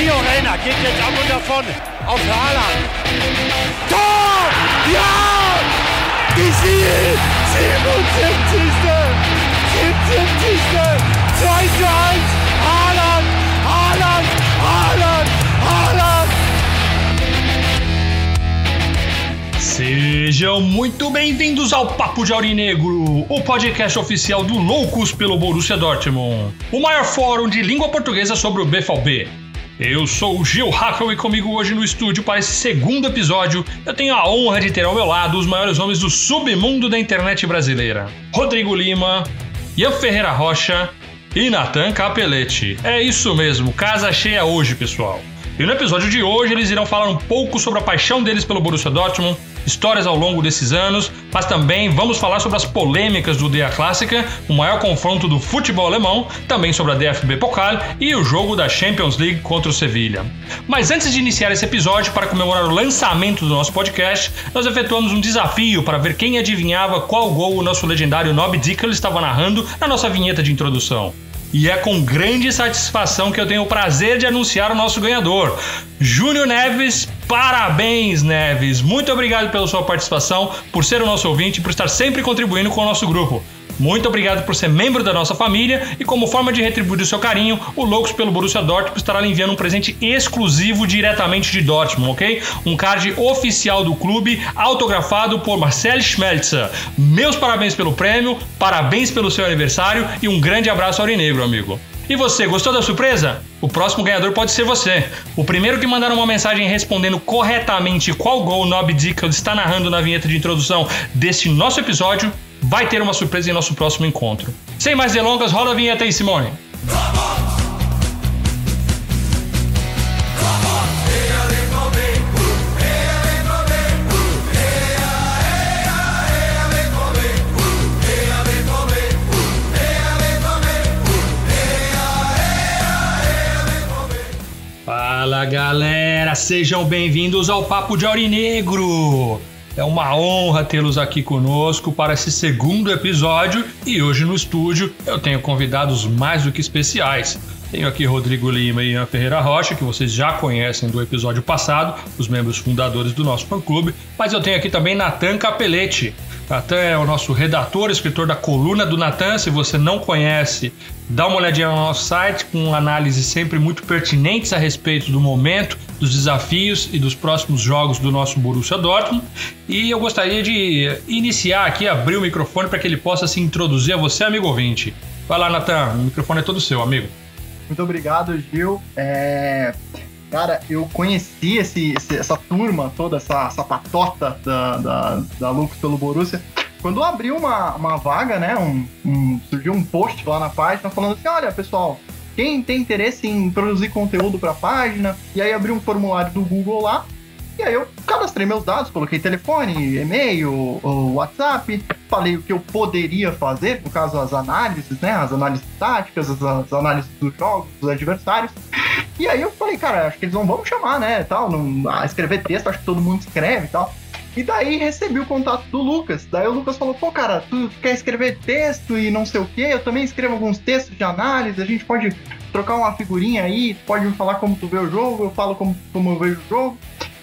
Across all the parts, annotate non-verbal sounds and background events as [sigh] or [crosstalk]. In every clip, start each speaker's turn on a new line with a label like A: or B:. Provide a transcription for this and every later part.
A: Gio Reyna geht jetzt ab und davon auf Haaland. Tor! Ja! Gesiel! 77. 77. 2 zu 1. Haaland! Haaland! Haaland! Haaland!
B: Sejam muito bem-vindos ao Papo de Aurinegro, o podcast oficial do Loucos pelo Borussia Dortmund, o maior fórum de língua portuguesa sobre o BVB. Eu sou o Gil Hackle e comigo hoje no estúdio para esse segundo episódio eu tenho a honra de ter ao meu lado os maiores homens do submundo da internet brasileira. Rodrigo Lima, Ian Ferreira Rocha e Natan Capelletti. É isso mesmo, casa cheia hoje, pessoal. E no episódio de hoje eles irão falar um pouco sobre a paixão deles pelo Borussia Dortmund, histórias ao longo desses anos, mas também vamos falar sobre as polêmicas do DA Clássica, o maior confronto do futebol alemão, também sobre a DFB Pokal e o jogo da Champions League contra o Sevilha. Mas antes de iniciar esse episódio, para comemorar o lançamento do nosso podcast, nós efetuamos um desafio para ver quem adivinhava qual gol o nosso legendário Nob Dickel estava narrando na nossa vinheta de introdução. E é com grande satisfação que eu tenho o prazer de anunciar o nosso ganhador, Júnior Neves. Parabéns, Neves! Muito obrigado pela sua participação, por ser o nosso ouvinte e por estar sempre contribuindo com o nosso grupo. Muito obrigado por ser membro da nossa família e como forma de retribuir o seu carinho, o Loucos pelo Borussia Dortmund estará lhe enviando um presente exclusivo diretamente de Dortmund, ok? Um card oficial do clube, autografado por Marcel Schmelzer. Meus parabéns pelo prêmio, parabéns pelo seu aniversário e um grande abraço aurinegro, amigo. E você, gostou da surpresa? O próximo ganhador pode ser você. O primeiro que mandar uma mensagem respondendo corretamente qual gol o Nob Dickel está narrando na vinheta de introdução deste nosso episódio vai ter uma surpresa em nosso próximo encontro. Sem mais delongas, roda a vinheta aí, Simone. Fala galera, sejam bem-vindos ao Papo de Aurinegro. É uma honra tê-los aqui conosco para esse segundo episódio e hoje no estúdio eu tenho convidados mais do que especiais. Tenho aqui Rodrigo Lima e Ian Ferreira Rocha, que vocês já conhecem do episódio passado, os membros fundadores do nosso fã-clube, mas eu tenho aqui também Natan Capelletti. Natan é o nosso redator, escritor da coluna do Natan. Se você não conhece, dá uma olhadinha no nosso site com análises sempre muito pertinentes a respeito do momento, dos desafios e dos próximos jogos do nosso Borussia Dortmund. E eu gostaria de iniciar aqui, abrir o microfone para que ele possa se introduzir a você, amigo ouvinte. Vai lá, Natan, o microfone é todo seu, amigo.
C: Muito obrigado, Gil. É... Cara, eu conheci esse, essa turma toda, essa, essa patota da, da, da Lucas pelo Borussia, quando abriu uma, uma vaga, né? Um, um, surgiu um post lá na página falando assim: olha, pessoal, quem tem interesse em produzir conteúdo para a página, e aí abriu um formulário do Google lá, e aí eu cadastrei meus dados, coloquei telefone, e-mail, WhatsApp, falei o que eu poderia fazer, no caso as análises, né? As análises táticas, as, as análises dos jogos, dos adversários. E aí eu falei, cara, acho que eles não vão me chamar, né? Tal, não, ah, escrever texto, acho que todo mundo escreve e tal. E daí recebi o contato do Lucas. Daí o Lucas falou: pô, cara, tu quer escrever texto e não sei o quê? Eu também escrevo alguns textos de análise, a gente pode trocar uma figurinha aí, pode me falar como tu vê o jogo, eu falo como, como eu vejo o jogo.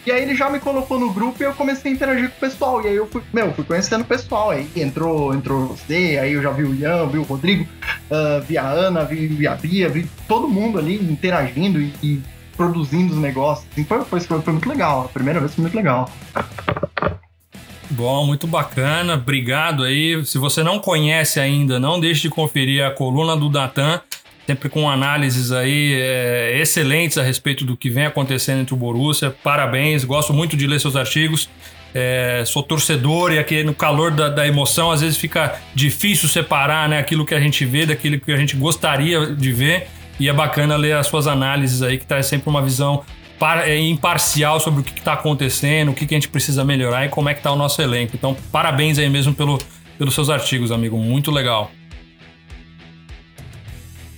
C: E aí ele já me colocou no grupo e eu comecei a interagir com o pessoal. E aí eu fui, meu, fui conhecendo o pessoal. Aí entrou, entrou você, aí eu já vi o Ian, vi o Rodrigo, uh, vi a Ana, vi, vi a Bia, vi todo mundo ali interagindo e, e produzindo os negócios. Assim, foi, foi, foi, muito legal. A primeira vez foi muito legal.
B: Bom, muito bacana. Obrigado aí. Se você não conhece ainda, não deixe de conferir a coluna do Datan sempre com análises aí é, excelentes a respeito do que vem acontecendo entre o Borussia. Parabéns, gosto muito de ler seus artigos. É, sou torcedor e aqui no calor da, da, emoção às vezes fica difícil separar né, aquilo que a gente vê daquilo que a gente gostaria de ver. E é bacana ler as suas análises aí, que traz sempre uma visão par, é, imparcial sobre o que está acontecendo, o que, que a gente precisa melhorar e como é que está o nosso elenco. Então, parabéns aí mesmo pelo, pelos seus artigos, amigo. Muito legal.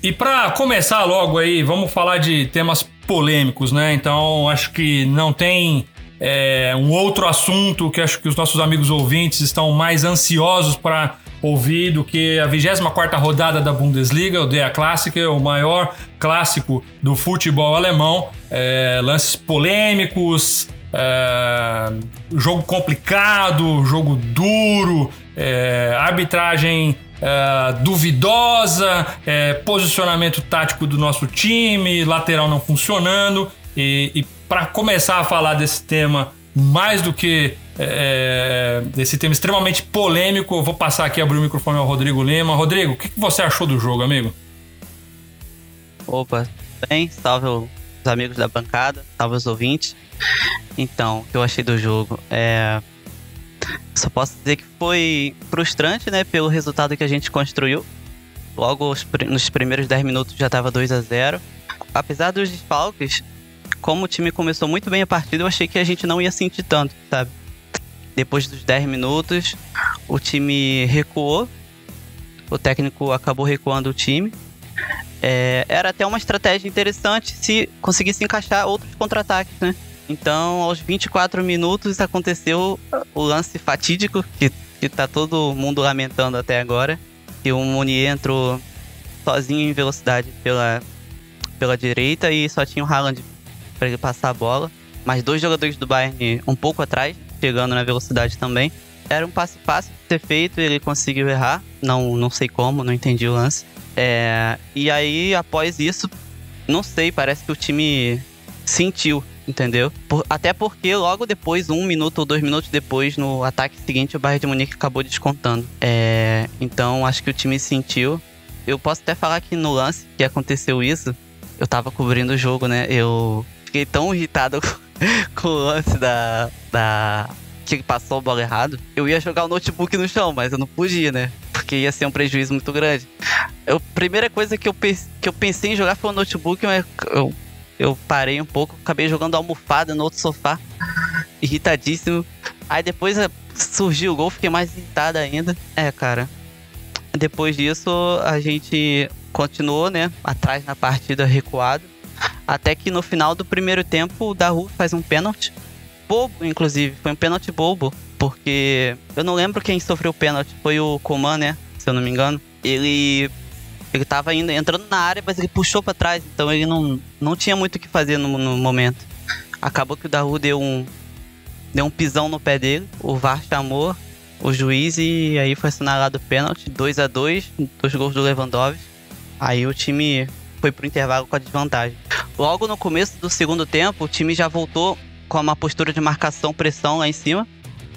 B: E para começar logo aí, vamos falar de temas polêmicos, né? Então acho que não tem é, um outro assunto que acho que os nossos amigos ouvintes estão mais ansiosos para ouvir do que a 24 rodada da Bundesliga, o Der Klassiker, o maior clássico do futebol alemão. É, lances polêmicos, é, jogo complicado, jogo duro, é, arbitragem é, duvidosa, é, posicionamento tático do nosso time, lateral não funcionando. E, e para começar a falar desse tema mais do que é, desse tema extremamente polêmico, eu vou passar aqui abrir o microfone ao Rodrigo Lima. Rodrigo, o que, que você achou do jogo, amigo?
D: Opa, bem, salve os amigos da bancada, salve os ouvintes. Então, o que eu achei do jogo é. Só posso dizer que foi frustrante, né, pelo resultado que a gente construiu. Logo nos primeiros 10 minutos já estava 2 a 0 Apesar dos desfalques, como o time começou muito bem a partida, eu achei que a gente não ia sentir tanto, sabe? Depois dos 10 minutos, o time recuou. O técnico acabou recuando o time. É, era até uma estratégia interessante se conseguisse encaixar outros contra-ataques, né? Então, aos 24 minutos aconteceu o lance fatídico que, que tá todo mundo lamentando até agora. Que o Munier entrou sozinho em velocidade pela, pela direita e só tinha o Haaland para ele passar a bola. Mais dois jogadores do Bayern um pouco atrás, chegando na velocidade também. Era um passe fácil de ser feito, ele conseguiu errar. Não, não sei como, não entendi o lance. É, e aí, após isso, não sei, parece que o time sentiu entendeu? Por, até porque logo depois, um minuto ou dois minutos depois, no ataque seguinte, o Bayern de Munique acabou descontando. É, então acho que o time sentiu. Eu posso até falar que no lance que aconteceu isso, eu tava cobrindo o jogo, né? Eu fiquei tão irritado [laughs] com, o lance da, da. que passou a bola errado. Eu ia jogar o notebook no chão, mas eu não podia, né? Porque ia ser um prejuízo muito grande. a primeira coisa que eu, que eu pensei em jogar foi o notebook, mas eu eu parei um pouco, acabei jogando almofada no outro sofá, irritadíssimo. Aí depois eh, surgiu o gol, fiquei mais irritado ainda. É, cara. Depois disso, a gente continuou, né, atrás na partida recuado. Até que no final do primeiro tempo, o Daru faz um pênalti. Bobo, inclusive. Foi um pênalti bobo. Porque eu não lembro quem sofreu o pênalti. Foi o Coman, né? Se eu não me engano. Ele ele tava indo, entrando na área, mas ele puxou para trás, então ele não, não tinha muito o que fazer no, no momento. Acabou que o Daru deu um, deu um pisão no pé dele, o VAR chamou o juiz e aí foi assinalado o pênalti, 2 a 2 dois gols do Lewandowski. Aí o time foi pro intervalo com a desvantagem. Logo no começo do segundo tempo, o time já voltou com uma postura de marcação, pressão lá em cima.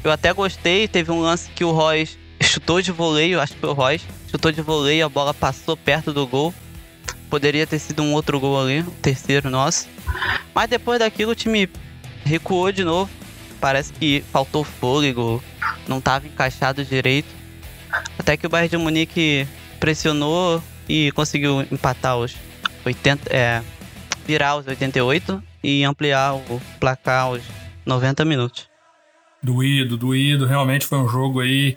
D: Eu até gostei, teve um lance que o Royce chutou de voleio, acho que foi o Royce, chutou de voleio, a bola passou perto do gol. Poderia ter sido um outro gol ali, o terceiro nosso. Mas depois daquilo o time recuou de novo. Parece que faltou fôlego, não estava encaixado direito. Até que o Bayern de Munique pressionou e conseguiu empatar os 80, é, virar os 88 e ampliar o placar aos 90 minutos.
B: Doído, doído. Realmente foi um jogo aí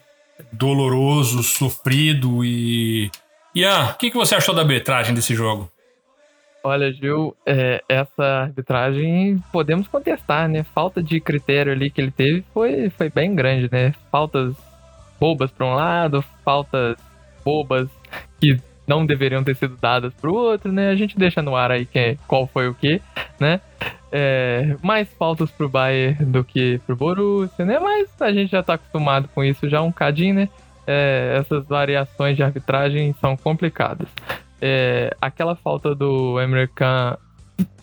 B: doloroso, sofrido e. Ian, o que, que você achou da arbitragem desse jogo?
E: Olha, Gil, é, essa arbitragem podemos contestar, né? Falta de critério ali que ele teve foi, foi bem grande, né? Faltas bobas para um lado, faltas bobas que não deveriam ter sido dadas para o outro, né? A gente deixa no ar aí quem, qual foi o que, né? é, mais faltas pro Bayern do que pro Borussia, né? Mas a gente já tá acostumado com isso já um cadinho, né? É, essas variações de arbitragem são complicadas. É, aquela falta do American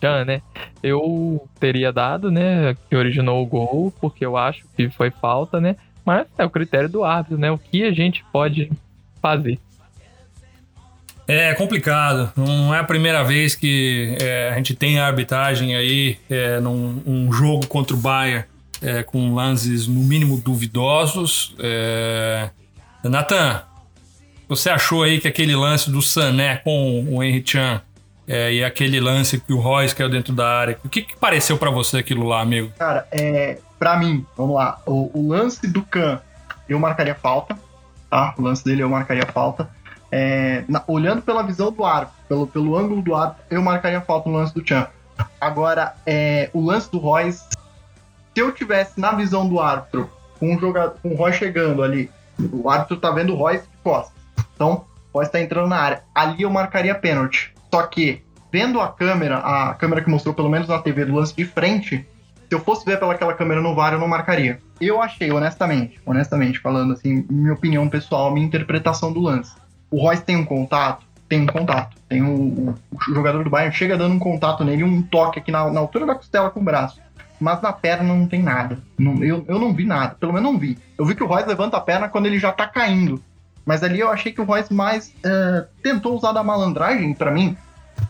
E: Chan, né? Eu teria dado, né? Que originou o gol, porque eu acho que foi falta, né? Mas é o critério do árbitro, né? O que a gente pode fazer.
B: É complicado. Não é a primeira vez que é, a gente tem a arbitragem aí é, num um jogo contra o Bayern é, com lances no mínimo duvidosos. É... Nathan, você achou aí que aquele lance do Sané com o Henry Chan é, e aquele lance que o Royce caiu dentro da área, o que, que pareceu para você aquilo lá, amigo?
C: Cara, é, para mim, vamos lá, o, o lance do Khan eu marcaria falta, tá? O lance dele eu marcaria falta. É, na, olhando pela visão do árbitro, pelo, pelo ângulo do árbitro, eu marcaria falta no lance do Chan. Agora, é, o lance do Royce, se eu tivesse na visão do árbitro, com o, jogador, com o Roy chegando ali, o árbitro tá vendo o Royce costas. Então, pode estar entrando na área. Ali eu marcaria pênalti. Só que, vendo a câmera, a câmera que mostrou pelo menos na TV do lance de frente, se eu fosse ver pelaquela câmera no VAR, eu não marcaria. Eu achei, honestamente, honestamente, falando assim, minha opinião pessoal, minha interpretação do lance. O Royce tem um contato? Tem um contato. Tem o, o, jogador do Bayern chega dando um contato nele, um toque aqui na, na altura da costela com o braço mas na perna não tem nada. Não, eu, eu não vi nada, pelo menos não vi. Eu vi que o Royce levanta a perna quando ele já tá caindo. Mas ali eu achei que o Royce mais uh, tentou usar da malandragem, para mim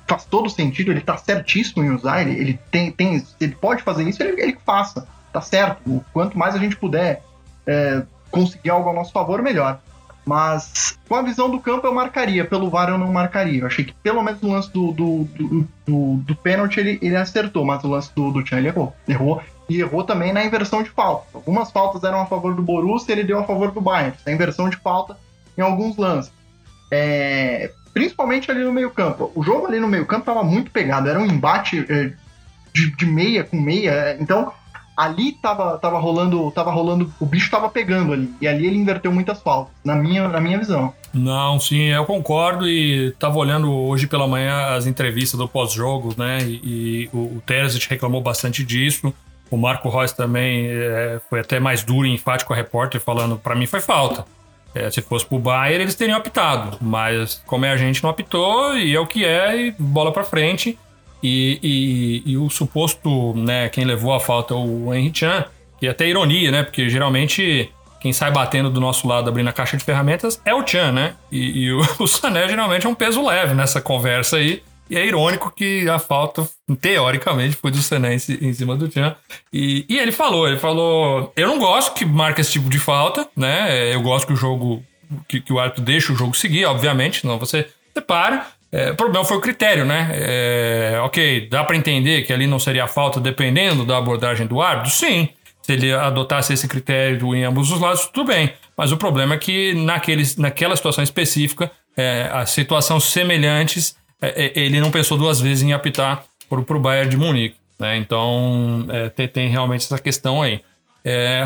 C: faz todo sentido, ele tá certíssimo em usar, ele, ele tem, tem, ele pode fazer isso, ele, ele faça, tá certo. O quanto mais a gente puder uh, conseguir algo ao nosso favor, melhor. Mas com a visão do campo eu marcaria, pelo VAR eu não marcaria. Eu achei que pelo menos no lance do, do, do, do, do pênalti ele, ele acertou, mas o lance do, do Chan ele errou. Errou. E errou também na inversão de falta. Algumas faltas eram a favor do Borussia ele deu a favor do Bayern. A inversão de falta em alguns lances. É, principalmente ali no meio campo. O jogo ali no meio campo estava muito pegado. Era um embate é, de, de meia com meia. Então ali tava, tava rolando, tava rolando, o bicho tava pegando ali. E ali ele inverteu muitas faltas, na minha, na minha visão.
B: Não, sim, eu concordo e tava olhando hoje pela manhã as entrevistas do pós-jogo, né? E, e o, o reclamou bastante disso. O Marco Reus também é, foi até mais duro e enfático com a repórter, falando: para mim foi falta. É, se fosse pro Bayern, eles teriam optado. Mas como é a gente não optou, e é o que é, e bola para frente. E, e, e, o suposto, né, quem levou a falta é o Henry Chan, é até ironia, né? Porque geralmente quem sai batendo do nosso lado abrindo a caixa de ferramentas é o Chan, né? E, e o, [laughs] o Sané geralmente é um peso leve nessa conversa aí. E é irônico que a falta, teoricamente, foi do Sané em, em cima do Chan. E, e ele falou, ele falou, eu não gosto que marque esse tipo de falta, né? Eu gosto que o jogo, que, que o árbitro deixe o jogo seguir, obviamente, senão você separa. É, o problema foi o critério, né? É, ok, dá para entender que ali não seria falta dependendo da abordagem do árbitro? Sim. Se ele adotasse esse critério em ambos os lados, tudo bem. Mas o problema é que naquele, naquela situação específica, é, as situações semelhantes, é, é, ele não pensou duas vezes em apitar para o Bayern de Munique. Né? Então, é, tem, tem, realmente essa questão aí.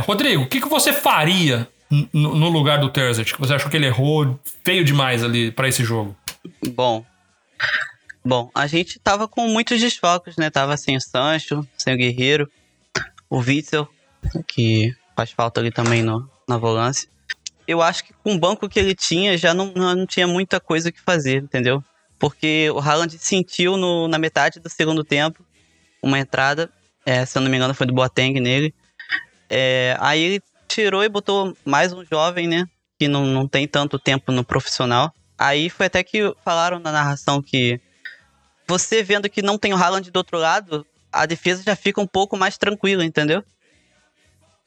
B: Rodrigo, o que, que você faria no, lugar do Terzic? Você achou que ele errou feio demais ali para esse jogo?
D: Bom, Bom, a gente tava com muitos desfalques, né? Tava sem o Sancho, sem o Guerreiro, o Witzel, que faz falta ali também no, na volância. Eu acho que com o banco que ele tinha, já não, não tinha muita coisa que fazer, entendeu? Porque o Haaland sentiu no, na metade do segundo tempo uma entrada, é, se eu não me engano foi do Boateng nele. É, aí ele tirou e botou mais um jovem, né? Que não, não tem tanto tempo no profissional. Aí foi até que falaram na narração que você vendo que não tem o Haaland do outro lado, a defesa já fica um pouco mais tranquila, entendeu?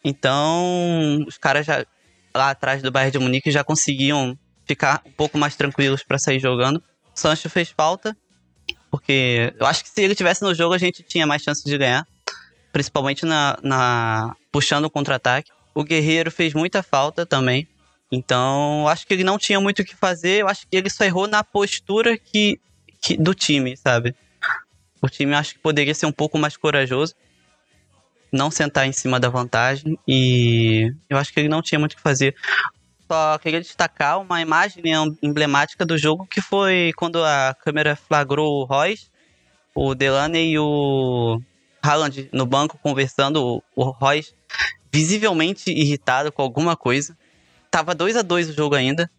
D: Então, os caras já lá atrás do Bayern de Munique já conseguiam ficar um pouco mais tranquilos para sair jogando. O Sancho fez falta, porque eu acho que se ele tivesse no jogo a gente tinha mais chance de ganhar, principalmente na, na puxando o contra-ataque. O Guerreiro fez muita falta também. Então, acho que ele não tinha muito o que fazer. Eu acho que ele só errou na postura que, que do time, sabe? O time acho que poderia ser um pouco mais corajoso, não sentar em cima da vantagem e eu acho que ele não tinha muito o que fazer. Só queria destacar uma imagem emblemática do jogo que foi quando a câmera flagrou o Royce, o Delaney e o Haaland no banco conversando, o Royce visivelmente irritado com alguma coisa. Tava 2 a 2 o jogo ainda.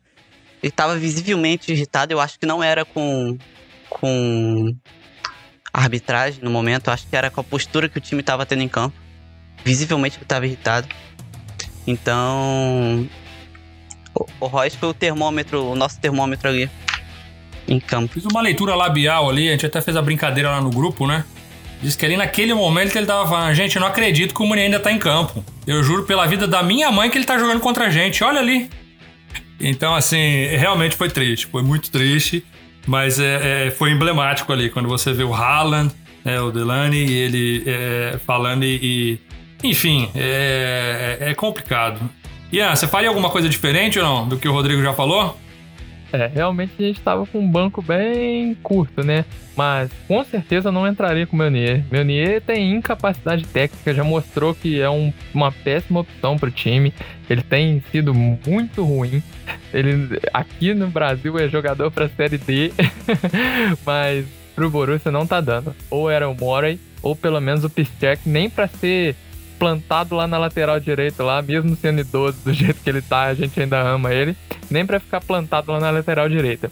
D: Ele tava visivelmente irritado. Eu acho que não era com, com arbitragem no momento. Eu acho que era com a postura que o time tava tendo em campo. Visivelmente ele tava irritado. Então. O, o Royce foi o termômetro, o nosso termômetro ali em campo.
B: Fiz uma leitura labial ali, a gente até fez a brincadeira lá no grupo, né? Diz que ali naquele momento ele tava falando, gente, eu não acredito que o Munier ainda tá em campo. Eu juro pela vida da minha mãe que ele tá jogando contra a gente, olha ali. Então, assim, realmente foi triste, foi muito triste, mas é, é foi emblemático ali, quando você vê o Haaland, né, o Delaney, ele é, falando e, e Enfim, é, é complicado. Ian, você faria alguma coisa diferente ou não do que o Rodrigo já falou?
E: É, realmente a gente estava com um banco bem curto, né? Mas com certeza não entraria com o Meunier. Meunier tem incapacidade técnica, já mostrou que é um, uma péssima opção para o time. Ele tem sido muito ruim. Ele aqui no Brasil é jogador para Série D, [laughs] mas pro Borussia não tá dando. Ou era o Morey, ou pelo menos o Piszczek, nem para ser plantado lá na lateral direita, lá, mesmo sendo idoso do [laughs] jeito que ele tá, a gente ainda ama ele, nem para ficar plantado lá na lateral direita.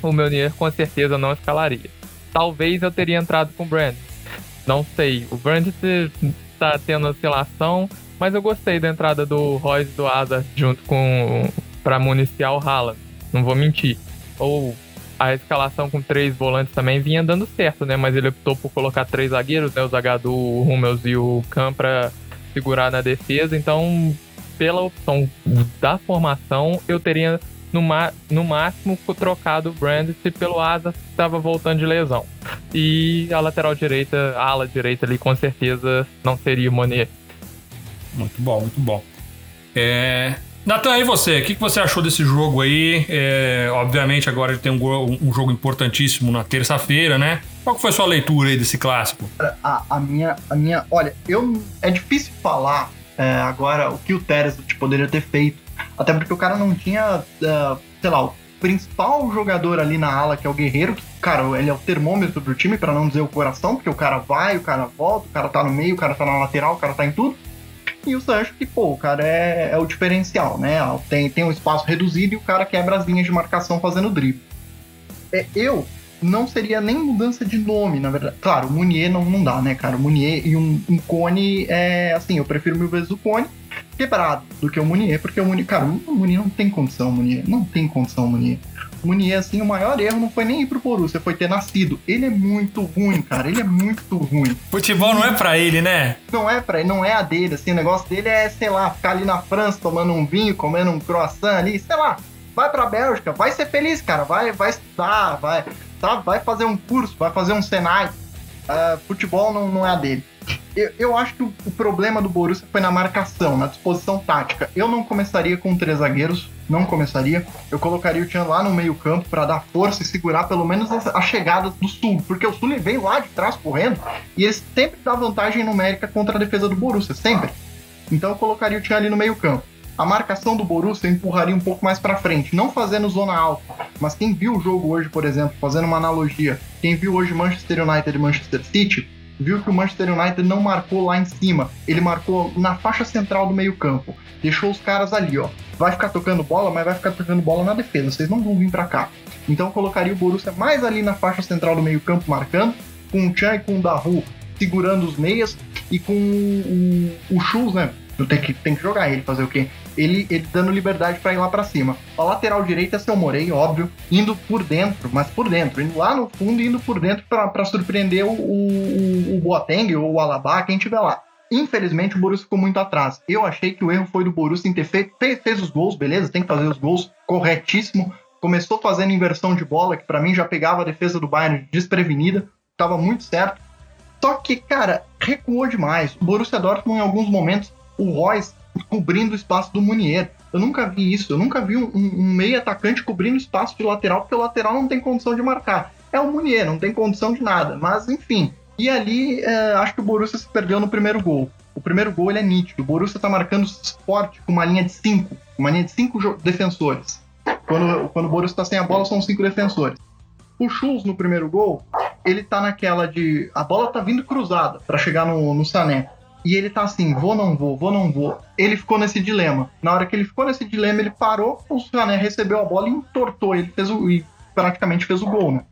E: O Meunier com certeza não escalaria. Talvez eu teria entrado com o Brand. Não sei. O Brand tá tendo oscilação, mas eu gostei da entrada do Royce do Asa junto com para municiar o Haaland. Não vou mentir. Ou a escalação com três volantes também vinha dando certo, né? Mas ele optou por colocar três zagueiros, né? O Zagadou, o Hummels e o Kahn pra segurar na defesa. Então, pela opção da formação, eu teria no, no máximo trocado o Brandt pelo Asa que estava voltando de lesão. E a lateral direita, a ala direita ali, com certeza não seria o Monier.
B: Muito bom, muito bom. É, Natan, e você? O que você achou desse jogo aí? É, obviamente agora ele tem um, um jogo importantíssimo na terça-feira, né? Qual foi a sua leitura aí desse clássico?
C: A, a, minha, a minha, olha, eu é difícil falar é, agora o que o Teres poderia ter feito, até porque o cara não tinha, uh, sei lá, o principal jogador ali na ala que é o Guerreiro, que, cara, ele é o termômetro do time para não dizer o coração, porque o cara vai, o cara volta, o cara tá no meio, o cara tá na lateral, o cara tá em tudo. E o Sancho, que, pô, o cara é, é, o diferencial, né? Tem, tem um espaço reduzido e o cara quebra as linhas de marcação fazendo drible. É, eu não seria nem mudança de nome, na verdade. Claro, o Munier não, não dá, né, cara? O Munier e um, um Cone é assim, eu prefiro mil vezes o Cone quebrado do que o Munier, porque o Munier, cara, o Munier não tem condição, o Munier. Não tem condição, o Munier. Munier, assim, o maior erro não foi nem ir pro Borussia, foi ter nascido. Ele é muito ruim, cara. Ele é muito ruim.
B: Futebol não é pra ele, né?
C: Não é pra ele, não é a dele. Assim, o negócio dele é, sei lá, ficar ali na França tomando um vinho, comendo um croissant ali, sei lá. Vai pra Bélgica, vai ser feliz, cara. Vai, vai estudar, vai, sabe? Vai fazer um curso, vai fazer um Senai. Uh, futebol não, não é a dele. Eu, eu, acho que o, problema do Borussia foi na marcação, na disposição tática. Eu não começaria com três zagueiros, não começaria. Eu colocaria o Tian lá no meio campo para dar força e segurar pelo menos as, chegadas do Sul, porque o Sul vem lá de trás correndo e ele sempre dá vantagem numérica contra a defesa do Borussia, sempre. Então eu colocaria o Tian ali no meio campo. A marcação do Borussia empurraria um pouco mais para frente, não fazendo zona alta, mas quem viu o jogo hoje, por exemplo, fazendo uma analogia, quem viu hoje Manchester United e Manchester City, viu que o Manchester United não marcou lá em cima, ele marcou na faixa central do meio-campo. Deixou os caras ali, ó. Vai ficar tocando bola, mas vai ficar tocando bola na defesa. Vocês não vão vir para cá. Então colocaria o Borussia mais ali na faixa central do meio-campo marcando, com o Chan e com o Daru segurando os meias e com o, o Schultz, né? Tem que, tem que jogar ele, fazer o quê? Ele, ele dando liberdade para ir lá para cima. A lateral direita é seu Morei, óbvio, indo por dentro, mas por dentro, indo lá no fundo, indo por dentro para surpreender o, o, o Boateng ou o Alaba, quem tiver lá. Infelizmente, o Borussia ficou muito atrás. Eu achei que o erro foi do Borussia em ter feito. Fez, fez os gols, beleza, tem que fazer os gols, corretíssimo. Começou fazendo inversão de bola, que para mim já pegava a defesa do Bayern desprevenida, tava muito certo. Só que, cara, recuou demais. O Borussia Dortmund, em alguns momentos, o Royce cobrindo o espaço do Munier. Eu nunca vi isso. Eu nunca vi um, um meio atacante cobrindo espaço de lateral, porque o lateral não tem condição de marcar. É o Munier, não tem condição de nada. Mas, enfim. E ali, é, acho que o Borussia se perdeu no primeiro gol. O primeiro gol ele é nítido. O Borussia está marcando forte com uma linha de cinco. Uma linha de cinco defensores. Quando, quando o Borussia está sem a bola, são cinco defensores. O Schultz no primeiro gol, ele tá naquela de. A bola tá vindo cruzada para chegar no, no Sané. E ele tá assim, vou, não vou, vou, não vou. Ele ficou nesse dilema. Na hora que ele ficou nesse dilema, ele parou, o Sané recebeu a bola e entortou. Ele fez o, e praticamente fez o gol, né?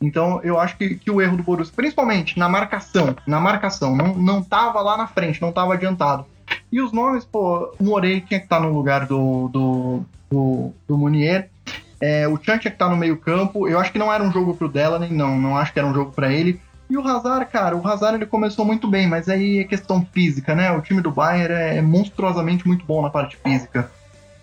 C: Então eu acho que, que o erro do Borussia, principalmente na marcação, na marcação, não, não tava lá na frente, não tava adiantado. E os nomes, pô, o Morei tinha que estar tá no lugar do, do, do, do Munier. É, o Chan tinha que estar tá no meio campo. Eu acho que não era um jogo pro Delaney, não, não acho que era um jogo para ele. E o Hazard, cara, o Hazard ele começou muito bem, mas aí é questão física, né? O time do Bayern é monstruosamente muito bom na parte física.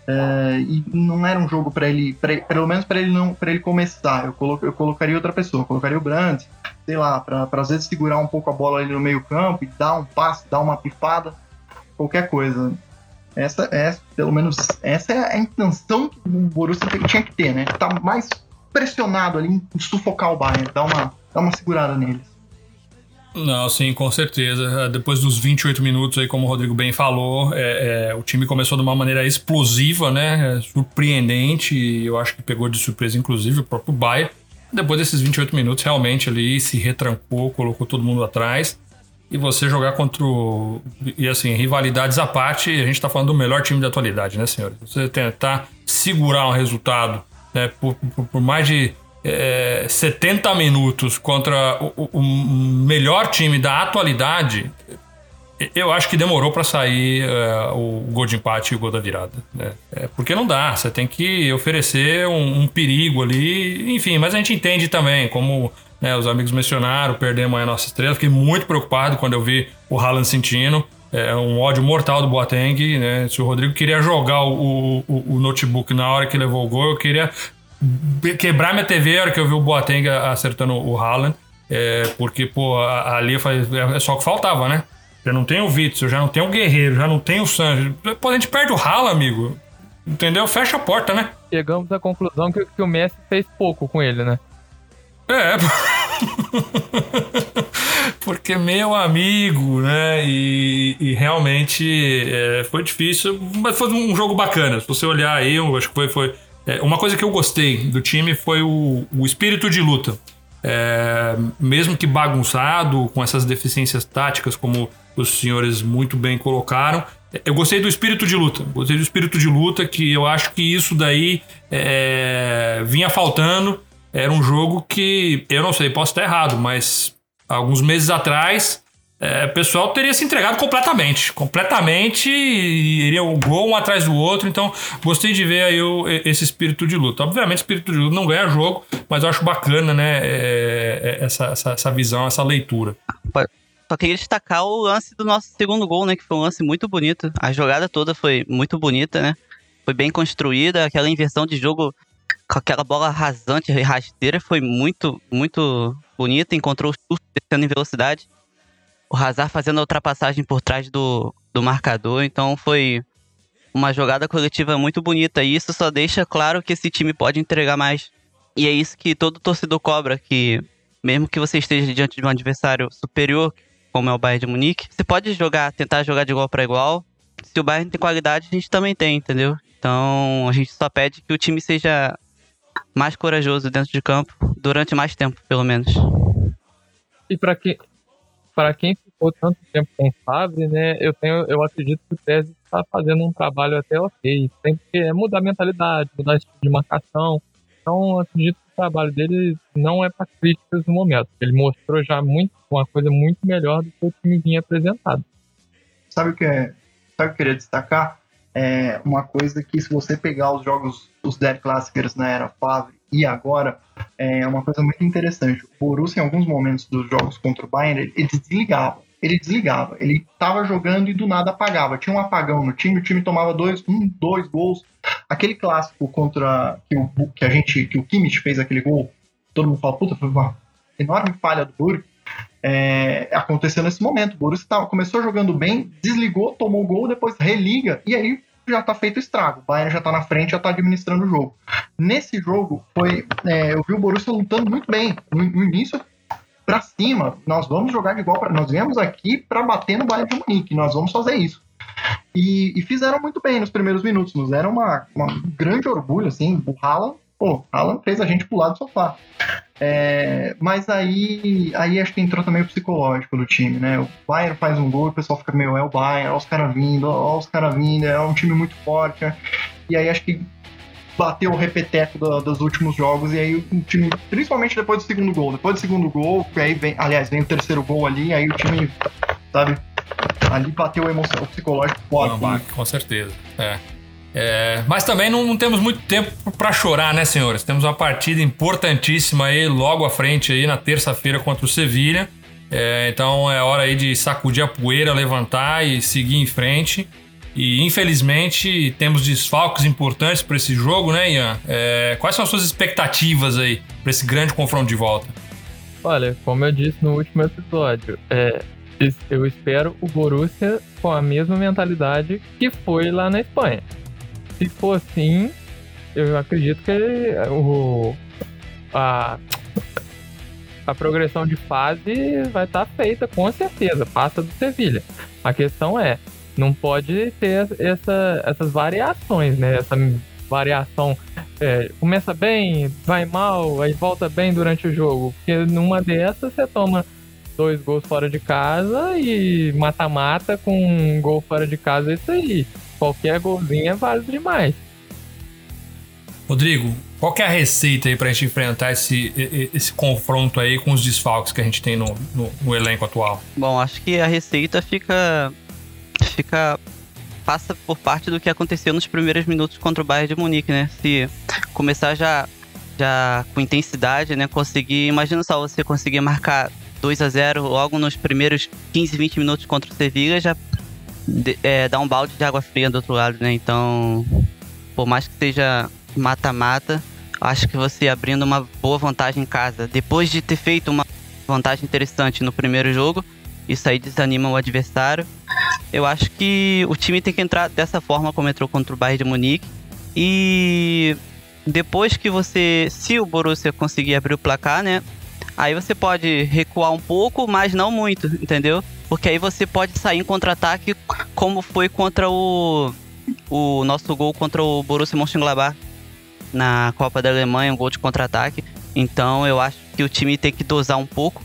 C: É, e não era um jogo para ele, pra, pelo menos para ele não, para ele começar. Eu, colo, eu colocaria outra pessoa, colocaria o Brandt, sei lá, para às vezes segurar um pouco a bola ali no meio campo e dar um passe, dar uma pifada, qualquer coisa. Essa é, pelo menos, essa é a intenção que o Borussia tinha que ter, né? Tá mais pressionado ali em sufocar o Bayern, dar uma, dar uma segurada neles.
B: Não, sim, com certeza. Depois dos 28 minutos aí, como o Rodrigo bem falou, é, é, o time começou de uma maneira explosiva, né? É, surpreendente. Eu acho que pegou de surpresa, inclusive, o próprio Bayern. Depois desses 28 minutos, realmente ali se retrancou, colocou todo mundo atrás. E você jogar contra o. E assim, rivalidades à parte, a gente tá falando do melhor time da atualidade, né, senhores? Você tentar segurar um resultado né, por, por, por mais de é, 70 minutos contra o, o, melhor time da atualidade, eu acho que demorou para sair é, o gol de empate e o gol da virada. Né? É, porque não dá, você tem que oferecer um, um, perigo ali, enfim, mas a gente entende também, como né, os amigos mencionaram, perdemos a nossa estrela. Fiquei muito preocupado quando eu vi o Haaland sentindo. É um ódio mortal do Boateng, né? Se o Rodrigo queria jogar o, o, o notebook na hora que levou o gol, eu queria quebrar minha TV a hora que eu vi o Boateng acertando o Haaland. É, porque, pô, ali é só o que faltava, né? Já não tem o Witzel, já não tem o Guerreiro, já não tem o Sancho. Pô, a gente perde o Haaland, amigo. Entendeu? Fecha a porta, né?
E: Chegamos à conclusão que, que o Messi fez pouco com ele, né?
B: É. [laughs] Porque meu amigo, né? E, e realmente é, foi difícil, mas foi um jogo bacana. Se você olhar aí, eu acho que foi, foi é, uma coisa que eu gostei do time foi o, o espírito de luta. É, mesmo que bagunçado, com essas deficiências táticas, como os senhores muito bem colocaram, eu gostei do espírito de luta. Gostei do espírito de luta, que eu acho que isso daí é, vinha faltando. Era um jogo que, eu não sei, posso estar errado, mas alguns meses atrás é, o pessoal teria se entregado completamente. Completamente, iria um gol um atrás do outro. Então, gostei de ver aí o, esse espírito de luta. Obviamente, espírito de luta não ganha jogo, mas eu acho bacana, né? É, é, essa, essa, essa, visão, essa leitura.
D: Só queria destacar o lance do nosso segundo gol, né? Que foi um lance muito bonito. A jogada toda foi muito bonita, né? Foi bem construída. Aquela inversão de jogo com aquela bola rasante e rasteira foi muito, muito bonita. Encontrou o chute descendo em velocidade o Hazard fazendo a ultrapassagem por trás do, do marcador. Então foi uma jogada coletiva muito bonita. E isso só deixa claro que esse time pode entregar mais. E é isso que todo torcedor cobra, que mesmo que você esteja diante de um adversário superior, como é o Bayern de Munique, você pode jogar, tentar jogar de igual para igual. Se o Bayern tem qualidade, a gente também tem, entendeu? Então a gente só pede que o time seja mais corajoso dentro de campo durante mais tempo, pelo menos.
E: E para quem para quem ficou tanto tempo com o Favre, né, eu tenho, eu acredito que o Tese está fazendo um trabalho até ok. Tem que mudar a mentalidade, mudar tipo de marcação. Então, acredito que o trabalho dele não é para críticas no momento. Ele mostrou já muito, uma coisa muito melhor do que o time vinha apresentado.
C: Sabe o que é? Sabe o que eu queria destacar? É uma coisa que se você pegar os jogos, os 10 Classicers na era Favre e agora, é uma coisa muito interessante. O Borussia, em alguns momentos dos jogos contra o Bayern, ele, desligava. Ele desligava. Ele estava jogando e do nada apagava. Tinha um apagão no time, o time tomava dois, um, dois gols. Aquele clássico contra que, o, que a gente, que o Kimmich fez aquele gol, todo mundo fala, puta, foi uma enorme falha do Burke. É, aconteceu nesse momento. O Borussia tava, começou jogando bem, desligou, tomou o gol, depois religa, e aí já tá feito estrago. O Bayern já tá na frente, já tá administrando o jogo. Nesse jogo, foi, é, eu vi o Borussia lutando muito bem. No, no início, para cima, nós vamos jogar de igual para nós viemos aqui para bater no Bayern de Munique, nós vamos fazer isso. E, e, fizeram muito bem nos primeiros minutos, nos deram uma, uma grande orgulho, assim, o Haaland, pô, Haaland fez a gente pular do sofá. É, mas aí, aí acho que entrou também o psicológico do time, né? O Bayern faz um gol, o pessoal fica meio, é o Bayern, olha os caras vindo, olha os caras vindo, é um time muito forte. E aí acho que bateu o repeteco do, dos últimos jogos, e aí o time, principalmente depois do segundo gol, depois do segundo gol, aí vem, aliás, vem o terceiro gol ali, aí o time, sabe, ali bateu o, emoção, o psicológico forte.
B: Não, com certeza, é. É, mas também não, não, temos muito tempo para chorar, né, senhores? Temos uma partida importantíssima aí logo à frente aí na terça-feira contra o Sevilha. É, então é hora aí de sacudir a poeira, levantar e seguir em frente. E infelizmente temos desfalques importantes para esse jogo, né, Ian? É, quais são as suas expectativas aí para esse grande confronto de volta?
E: Olha, como eu disse no último episódio, é, eu espero o Borussia com a mesma mentalidade que foi lá na Espanha. Se for assim, eu acredito que o, a, a progressão de fase vai estar tá feita com certeza, passa do Sevilha. A questão é, não pode ter essa, essas variações, né? Essa variação é, começa bem, vai mal, aí volta bem durante o jogo. Porque numa dessas você toma dois gols fora de casa e mata-mata com um gol fora de casa, é isso aí. Qualquer golzinho é válido demais.
B: Rodrigo, qual é a receita aí pra gente enfrentar esse, esse confronto aí com os desfalques que a gente tem no, no, no elenco atual?
D: Bom, acho que a receita fica. fica. passa por parte do que aconteceu nos primeiros minutos contra o Bayern de Munique, né? Se começar já, já com intensidade, né? Conseguir. Imagina só você conseguir marcar 2 a 0 logo nos primeiros 15, 20 minutos contra o Sevilla, já é, dá um balde de água fria do outro lado, né? Então, por mais que seja mata-mata, acho que você abrindo uma boa vantagem em casa, depois de ter feito uma vantagem interessante no primeiro jogo, isso aí desanima o adversário. Eu acho que o time tem que entrar dessa forma como entrou contra o Bayern de Munique. E depois que você, se o Borussia conseguir abrir o placar, né, Aí você pode recuar um pouco, mas não muito, entendeu? Porque aí você pode sair em contra-ataque, como foi contra o, o nosso gol contra o Borussia Mönchengladbach na Copa da Alemanha, um gol de contra-ataque. Então eu acho que o time tem que dosar um pouco.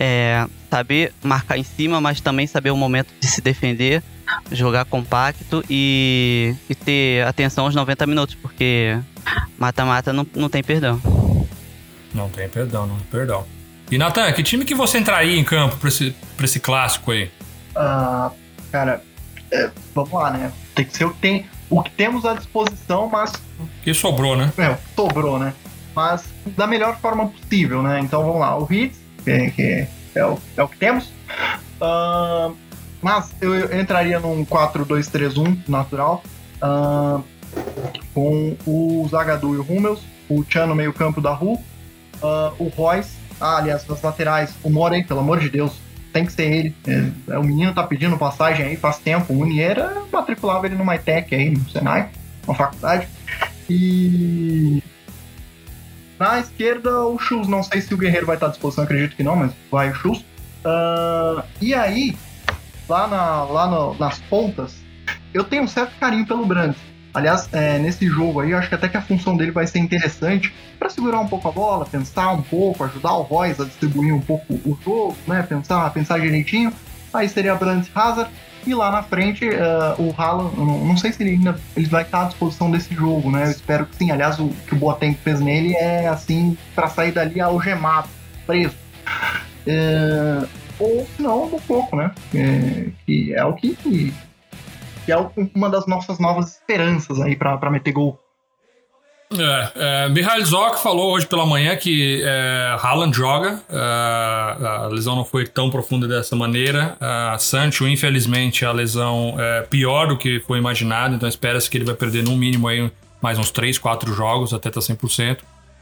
D: É, saber marcar em cima, mas também saber o momento de se defender, jogar compacto e, e ter atenção aos 90 minutos, porque mata-mata não, não tem perdão.
B: Não tem perdão, não perdão. E Natan, que time que você entraria em campo pra esse, pra esse clássico aí?
C: Ah, cara, é, vamos lá, né? Tem que ser o que tem, o que temos à disposição, mas.
B: Que sobrou, né?
C: É, sobrou, né? Mas da melhor forma possível, né? Então vamos lá, o Hits, que, que é, o, é o que temos. Uh, mas eu, entraria num 4-2-3-1 natural. Uh, com o Zagadu e o Hummels, o Chan no meio-campo da Ru, Uh, o Royce, ah, aliás, nas laterais, o Morey, pelo amor de Deus, tem que ser ele. É, é, o menino tá pedindo passagem aí faz tempo. O Muniera matriculava ele no MyTech aí, no Senai, uma faculdade. E na esquerda, o Chus. Não sei se o Guerreiro vai estar à disposição, acredito que não, mas vai o Chus. Uh, e aí, lá, na, lá no, nas pontas, eu tenho um certo carinho pelo Brandt. Aliás, é, nesse jogo aí, eu acho que até que a função dele vai ser interessante para segurar um pouco a bola, pensar um pouco, ajudar o Royce a distribuir um pouco o jogo, né? Pensar, pensar direitinho. Aí seria Brandt Hazard. E lá na frente, uh, o Haaland, não, não, sei se ele ainda ele vai estar à disposição desse jogo, né? Eu espero que sim. Aliás, o que o Boateng fez nele é assim, para sair dali algemado, preso. É, ou se não, um pouco, né? É, que é o que que é uma das nossas novas esperanças aí para meter gol.
B: É, é, Mihail Zok falou hoje pela manhã que é, Haaland joga, é, a lesão não foi tão profunda dessa maneira. A Sancho, infelizmente, a lesão é pior do que foi imaginado, então espera-se que ele vai perder no mínimo aí mais uns 3, 4 jogos até estar tá 100%.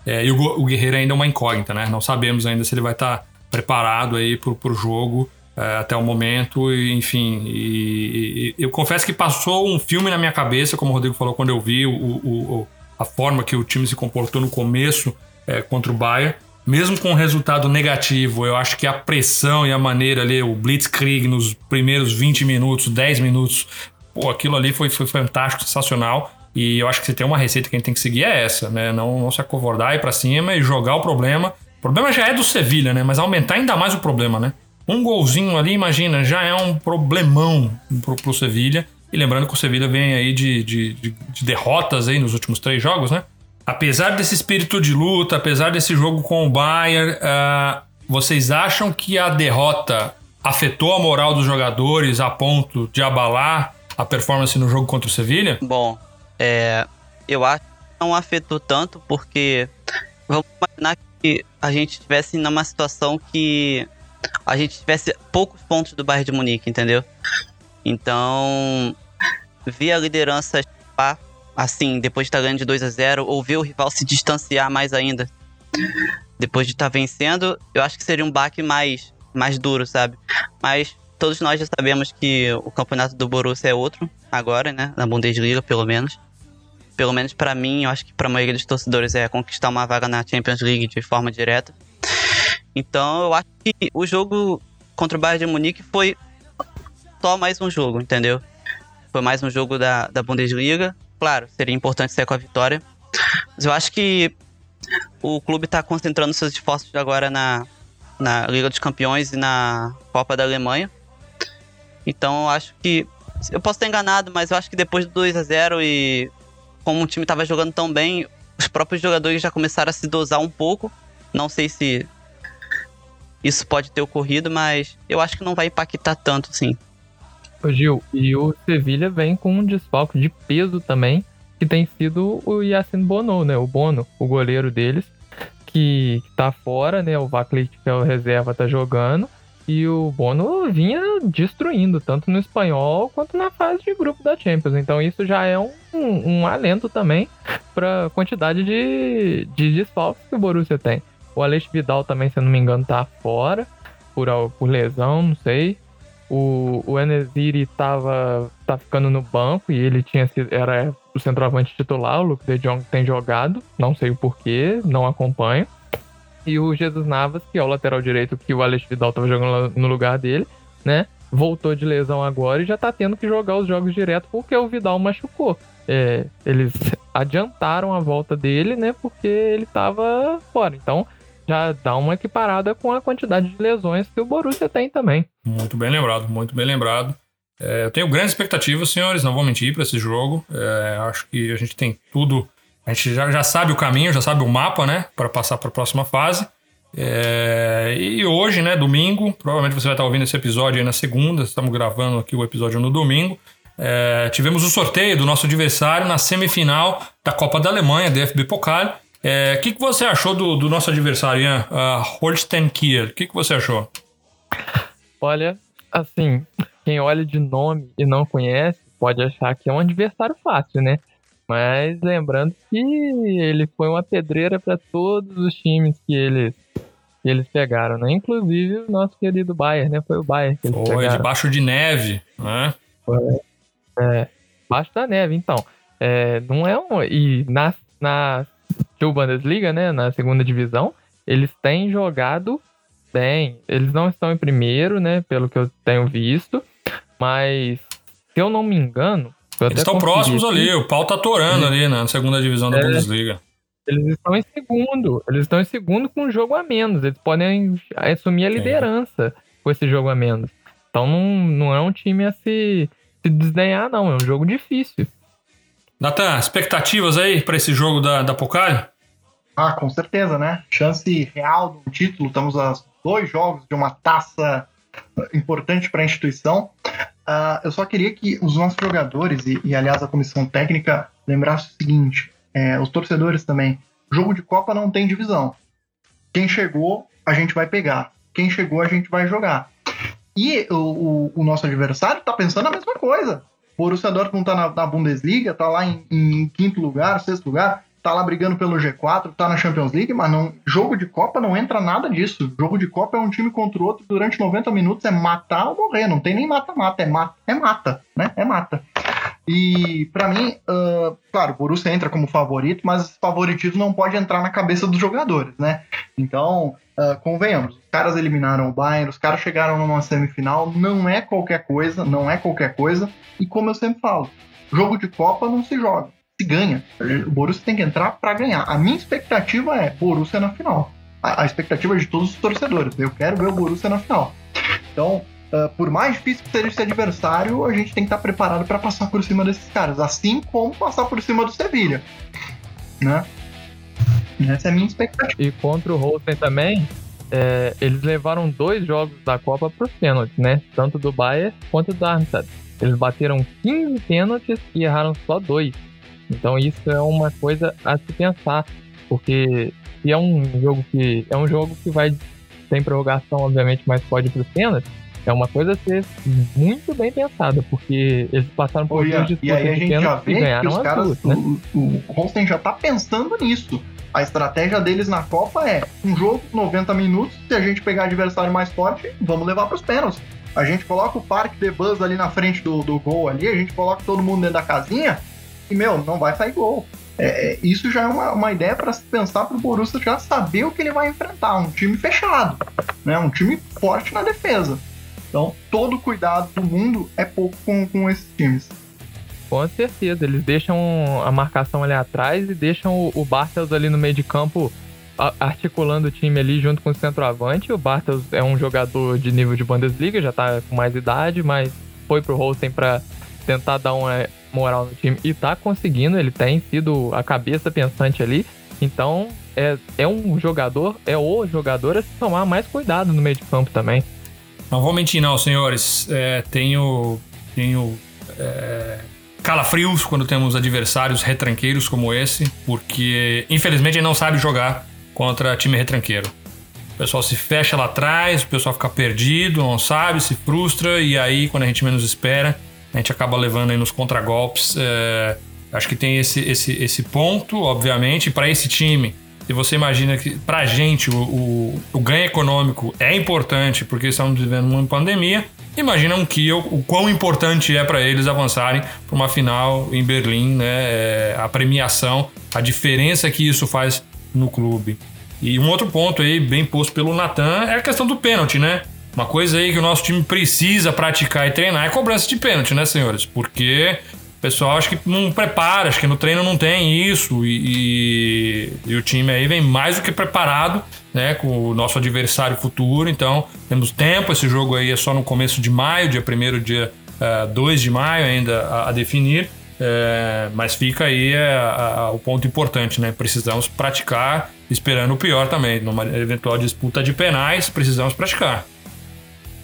B: É, e o, o Guerreiro ainda é uma incógnita, né? Não sabemos ainda se ele vai estar tá preparado aí para o jogo é, até o momento, enfim. E, e, eu confesso que passou um filme na minha cabeça, como o Rodrigo falou quando eu vi o, o, a forma que o time se comportou no começo é, contra o Bayern. Mesmo com o resultado negativo, eu acho que a pressão e a maneira ali, o Blitzkrieg nos primeiros 20 minutos, 10 minutos, pô, aquilo ali foi, foi fantástico, sensacional. E eu acho que se tem uma receita que a gente tem que seguir é essa, né? Não, não se acovardar, ir pra cima e jogar o problema. O problema já é do Sevilha, né? Mas aumentar ainda mais o problema, né? Um golzinho ali, imagina, já é um problemão pro, pro Sevilha. E lembrando que o Sevilha vem aí de, de, de, de derrotas aí nos últimos três jogos, né? Apesar desse espírito de luta, apesar desse jogo com o Bayern, uh, vocês acham que a derrota afetou a moral dos jogadores a ponto de abalar a performance no jogo contra o Sevilha?
D: Bom, é, eu acho que não afetou tanto porque vamos imaginar que a gente estivesse numa situação que a gente tivesse poucos pontos do Bayern de Munique, entendeu? Então, ver a liderança assim, depois de estar ganhando de 2 a 0 ou ver o rival se distanciar mais ainda, depois de estar vencendo, eu acho que seria um baque mais, mais duro, sabe? Mas todos nós já sabemos que o campeonato do Borussia é outro agora, né? Na Bundesliga, pelo menos. Pelo menos para mim, eu acho que para a maioria dos torcedores é conquistar uma vaga na Champions League de forma direta. Então, eu acho que o jogo contra o Bayern de Munique foi só mais um jogo, entendeu? Foi mais um jogo da, da Bundesliga. Claro, seria importante sair com a vitória. Mas eu acho que o clube está concentrando seus esforços agora na, na Liga dos Campeões e na Copa da Alemanha. Então eu acho que. Eu posso estar enganado, mas eu acho que depois do 2 a 0 e como o time estava jogando tão bem, os próprios jogadores já começaram a se dosar um pouco. Não sei se isso pode ter ocorrido, mas eu acho que não vai impactar tanto, sim.
E: Ô Gil, e o Sevilha vem com um desfalque de peso também, que tem sido o Yacine Bono, né? O Bono, o goleiro deles, que, tá fora, né? O Vaclik, que é o reserva, tá jogando. E o Bono vinha destruindo, tanto no espanhol quanto na fase de grupo da Champions. Então isso já é um, um, um alento também para a quantidade de, de desfalques que o Borussia tem. O Alex Vidal também, se eu não me engano, tá fora por, por lesão, não sei. O, o Enesiri tava tá ficando no banco e ele tinha sido, era o centroavante titular, o Luke de Jong tem jogado, não sei o porquê, não acompanho. E o Jesus Navas, que é o lateral direito que o Alex Vidal tava jogando no lugar dele, né? Voltou de lesão agora e já tá tendo que jogar os jogos direto porque o Vidal machucou. É, eles adiantaram a volta dele, né? Porque ele tava fora. Então, já dá uma equiparada com a quantidade de lesões que o Borussia tem também.
B: Muito bem lembrado, muito bem lembrado. É, eu tenho grandes expectativas, senhores, não vou mentir para esse jogo. É, acho que a gente tem tudo. A gente já, já sabe o caminho, já sabe o mapa, né? Para passar para a próxima fase. É, e hoje, né, domingo, provavelmente você vai estar ouvindo esse episódio aí na segunda, estamos gravando aqui o episódio no domingo. É, tivemos o sorteio do nosso adversário na semifinal da Copa da Alemanha, DFB Pokal. O é, que, que você achou do, do nosso adversário, Ian? Uh, Holstein Kiel? O que, que você achou?
E: Olha, assim, quem olha de nome e não conhece pode achar que é um adversário fácil, né? Mas lembrando que ele foi uma pedreira para todos os times que eles, que eles pegaram, né? Inclusive o nosso querido Bayern, né? Foi o Bayern que eles foi, pegaram.
B: debaixo de neve, né?
E: Foi, é, debaixo da neve, então. É, não é um... E na, na Bundesliga, né? Na segunda divisão, eles têm jogado bem. Eles não estão em primeiro, né? Pelo que eu tenho visto. Mas, se eu não me engano.
B: Eles estão próximos aqui, ali, o pau tá torando é, ali na segunda divisão da é, Bundesliga.
E: Eles estão em segundo. Eles estão em segundo com um jogo a menos. Eles podem assumir a liderança com esse jogo a menos. Então não, não é um time a se, se desdenhar, não. É um jogo difícil.
B: Natan, expectativas aí para esse jogo da, da Pocal?
C: Ah, com certeza, né? Chance real do título. Estamos a dois jogos de uma taça importante para a instituição. Uh, eu só queria que os nossos jogadores, e, e aliás a comissão técnica, lembrassem o seguinte: é, os torcedores também. Jogo de Copa não tem divisão. Quem chegou, a gente vai pegar. Quem chegou, a gente vai jogar. E o, o, o nosso adversário está pensando a mesma coisa. Borussia Dortmund está na, na, Bundesliga, está lá em, em, quinto lugar, sexto lugar tá lá brigando pelo G4, tá na Champions League, mas não, jogo de Copa não entra nada disso. Jogo de Copa é um time contra o outro durante 90 minutos, é matar ou morrer, não tem nem mata-mata, é mata, é mata, né? É mata. E para mim, uh, claro, o Borussia entra como favorito, mas favoritismo não pode entrar na cabeça dos jogadores, né? Então, uh, convenhamos, os caras eliminaram o Bayern, os caras chegaram numa semifinal, não é qualquer coisa, não é qualquer coisa. E como eu sempre falo, jogo de Copa não se joga se ganha. O Borussia tem que entrar para ganhar. A minha expectativa é Borussia na final. A, a, expectativa de todos os torcedores. Eu quero ver o Borussia na final. Então, uh, por mais difícil que seja esse adversário, a gente tem que estar preparado para passar por cima desses caras. Assim como passar por cima do Sevilha. Né? Essa é a minha expectativa.
E: E contra o Holstein também, é, eles levaram dois jogos da Copa por pênalti, né? Tanto do Bayern quanto do Darmstadt. Eles bateram 15 pênaltis e erraram só dois. Então isso é uma coisa a se pensar, porque se é um jogo que é um jogo que vai tem prorrogação, obviamente, mas pode ir para cenas, é uma coisa a ser muito bem pensada, porque eles passaram por
C: duas disputas e aí a gente já vê que os caras, duas, né? o, o Holstein já tá pensando nisso. A estratégia deles na Copa é um jogo, 90 minutos, se a gente pegar adversário mais forte, vamos levar para os pênaltis. A gente coloca o Parque de Buzz ali na frente do, do gol ali, a gente coloca todo mundo dentro da casinha e, meu, não vai sair gol. É, é isso já é uma, uma ideia para se pensar para o Borussia já saber o que ele vai enfrentar. Um time fechado, né? um time forte na defesa. Então, todo cuidado do mundo é pouco com, com esses times.
E: Com certeza, eles deixam a marcação ali atrás e deixam o, o Bartels ali no meio de campo articulando o time ali junto com o centroavante. O Bartels é um jogador de nível de Bundesliga, já tá com mais idade, mas foi pro Holstein para tentar dar uma moral no time e tá conseguindo. Ele tem sido a cabeça pensante ali. Então, é, é um jogador, é o jogador a se tomar mais cuidado no meio de campo também.
B: Não vou mentir, não, senhores. É, tenho. Tenho. É calafrios quando temos adversários retranqueiros como esse, porque infelizmente ele não sabe jogar contra time retranqueiro. O pessoal se fecha lá atrás, o pessoal fica perdido, não sabe, se frustra e aí quando a gente menos espera, a gente acaba levando aí nos contragolpes. É, acho que tem esse, esse, esse ponto, obviamente, para esse time. Se você imagina que pra gente o, o, o ganho econômico é importante porque estamos vivendo uma pandemia, Imagina um Kiel, o quão importante é para eles avançarem para uma final em Berlim, né? É, a premiação, a diferença que isso faz no clube. E um outro ponto aí, bem posto pelo Natan, é a questão do pênalti, né? Uma coisa aí que o nosso time precisa praticar e treinar é cobrança de pênalti, né, senhores? Porque pessoal acho que não prepara, acho que no treino não tem isso e, e, e o time aí vem mais do que preparado né, com o nosso adversário futuro. Então, temos tempo. Esse jogo aí é só no começo de maio, dia 1 dia uh, eh, 2 de maio ainda a, a definir. É, mas fica aí é, a, a, o ponto importante, né? Precisamos praticar, esperando o pior também. Numa eventual disputa de penais, precisamos praticar.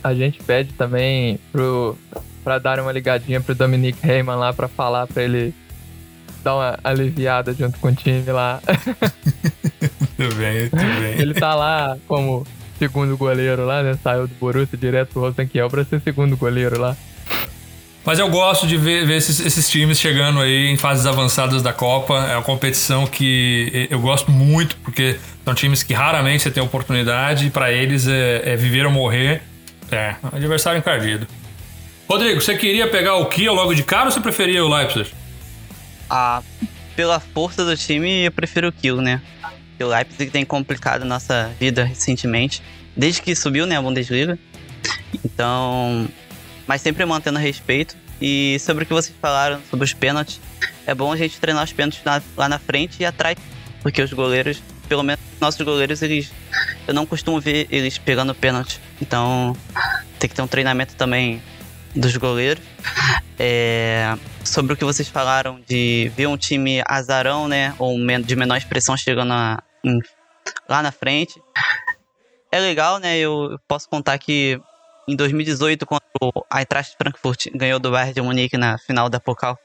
E: A gente pede também pro, pra dar uma ligadinha pro Dominic Heyman lá para falar para ele dar uma aliviada junto com o time lá. [laughs]
B: Muito bem, muito bem.
E: Ele tá lá como segundo goleiro lá, né? Saiu do Borussia direto pro Rosenkiel pra ser segundo goleiro lá.
B: Mas eu gosto de ver, ver esses, esses, times chegando aí em fases avançadas da Copa. É uma competição que eu gosto muito, porque são times que raramente você tem oportunidade e para eles é, é, viver ou morrer. É, adversário encardido. Rodrigo, você queria pegar o Kiel logo de cara ou você preferia o Leipzig?
D: Ah, pela força do time, eu prefiro o Kiel, né? Porque o Leipzig tem complicado a nossa vida recentemente, desde que subiu, né, a Bundesliga. Então, mas sempre mantendo respeito. E sobre o que vocês falaram sobre os pênaltis, é bom a gente treinar os pênaltis na, lá na frente e atrás, porque os goleiros, pelo menos nossos goleiros, eles eu não costumo ver eles pegando pênalti. Então, tem que ter um treinamento também dos goleiros. É, sobre o que vocês falaram de ver um time azarão, né, ou de menor expressão chegando em, lá na frente. É legal, né? Eu, posso contar que em 2018, quando a Eintracht Frankfurt ganhou do Bayern de Munique na final da Pokal.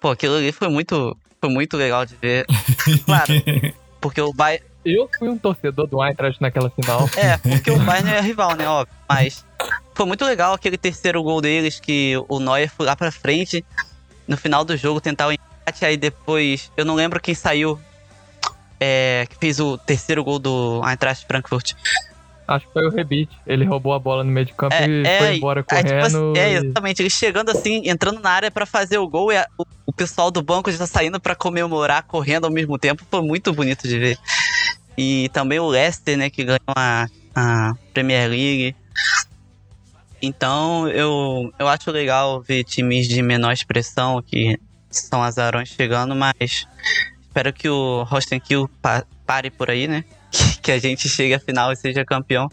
D: Pô, aquilo ali foi muito, foi muito legal de ver. [laughs] Claro, porque o Bayern...
E: Eu fui um torcedor do Eintracht naquela final. [laughs]
D: É, porque o Bayern é rival, né, óbvio. Mas foi muito legal aquele terceiro gol deles, que o Neuer foi lá pra frente, no final do jogo, tentar o empate, aí depois... Eu não lembro quem saiu, é, que fez o terceiro gol do Eintracht Frankfurt.
E: Acho que foi o Rebite. Ele roubou a bola no meio de campo é, e é, foi embora correndo. É, tipo assim,
D: é, exatamente. Ele chegando assim, entrando na área para fazer o gol e a, o, o, pessoal do banco já tá saindo para comemorar, correndo ao mesmo tempo. Foi muito bonito de ver. E também o Leicester, né, que ganhou a, a Premier League. Então, eu, eu acho legal ver times de menor expressão, que são azarões chegando, mas espero que o Rostenkill pare por aí, né? [laughs] que a gente chegue à final e seja campeão.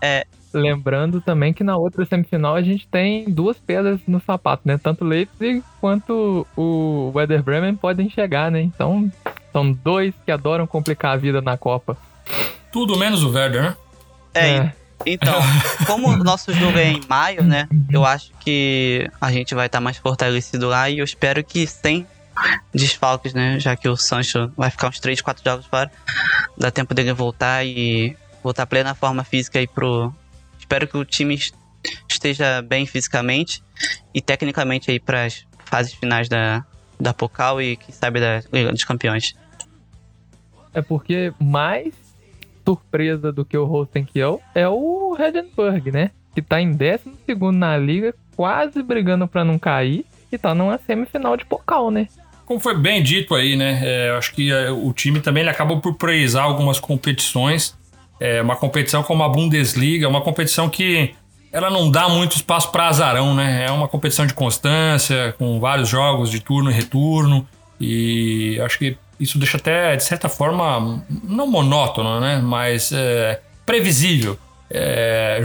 E: É, Lembrando também que na outra semifinal a gente tem duas pedras no sapato, né? Tanto Leipzig quanto o Werder Bremen podem chegar, né? Então, são dois que adoram complicar a vida na Copa.
B: Tudo menos o Werder, né?
D: É, é. então, [laughs] como o nosso jogo é em maio, né? Eu acho que a gente vai estar tá mais fortalecido lá e eu espero que sem desfalques, né? Já que o Sancho vai ficar uns 3, 4 jogos fora. Dá tempo dele voltar e voltar plena forma física aí pro. Espero que o time esteja bem fisicamente e tecnicamente aí para as fases finais da, da Pokal e quem sabe da Liga dos Campeões.
E: É porque mais surpresa do que o Rosenkiel é o Redenburg, né? Que tá em 12 na liga, quase brigando para não cair e tá numa semifinal de Pokal, né?
B: Como foi bem dito aí, né? É, acho que é, o time também ele por priorizar algumas competições. É, uma competição como a Bundesliga, uma competição que ela não dá muito espaço para azarão, né? É uma competição de constância, com vários jogos de turno e retorno. E acho que isso deixa até, de certa forma, não monótono, né? Mas é, previsível. É,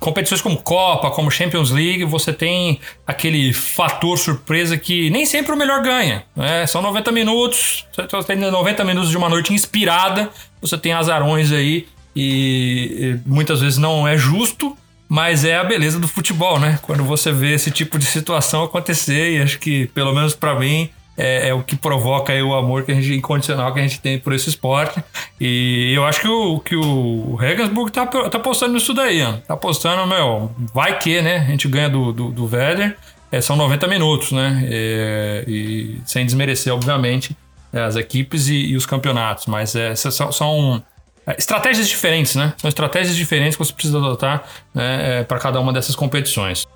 B: competições como Copa, como Champions League, você tem aquele fator surpresa que nem sempre o melhor ganha. Né? São 90 minutos, você tem 90 minutos de uma noite inspirada, você tem azarões aí e, e muitas vezes não é justo, mas é a beleza do futebol, né? Quando você vê esse tipo de situação acontecer, e acho que, pelo menos para mim, é, é, o que provoca o amor que a gente, incondicional que a gente tem por esse esporte. E eu acho que o, que o Regensburg tá, tá apostando nisso daí, ó. Tá apostando, meu, vai que, né? A gente ganha do, do, do Werder, é, são 90 minutos, né? É, e sem desmerecer, obviamente, as equipes e, e os campeonatos, mas é, são, são é, estratégias diferentes, né? São estratégias diferentes que você precisa adotar né, é, para cada uma dessas competições.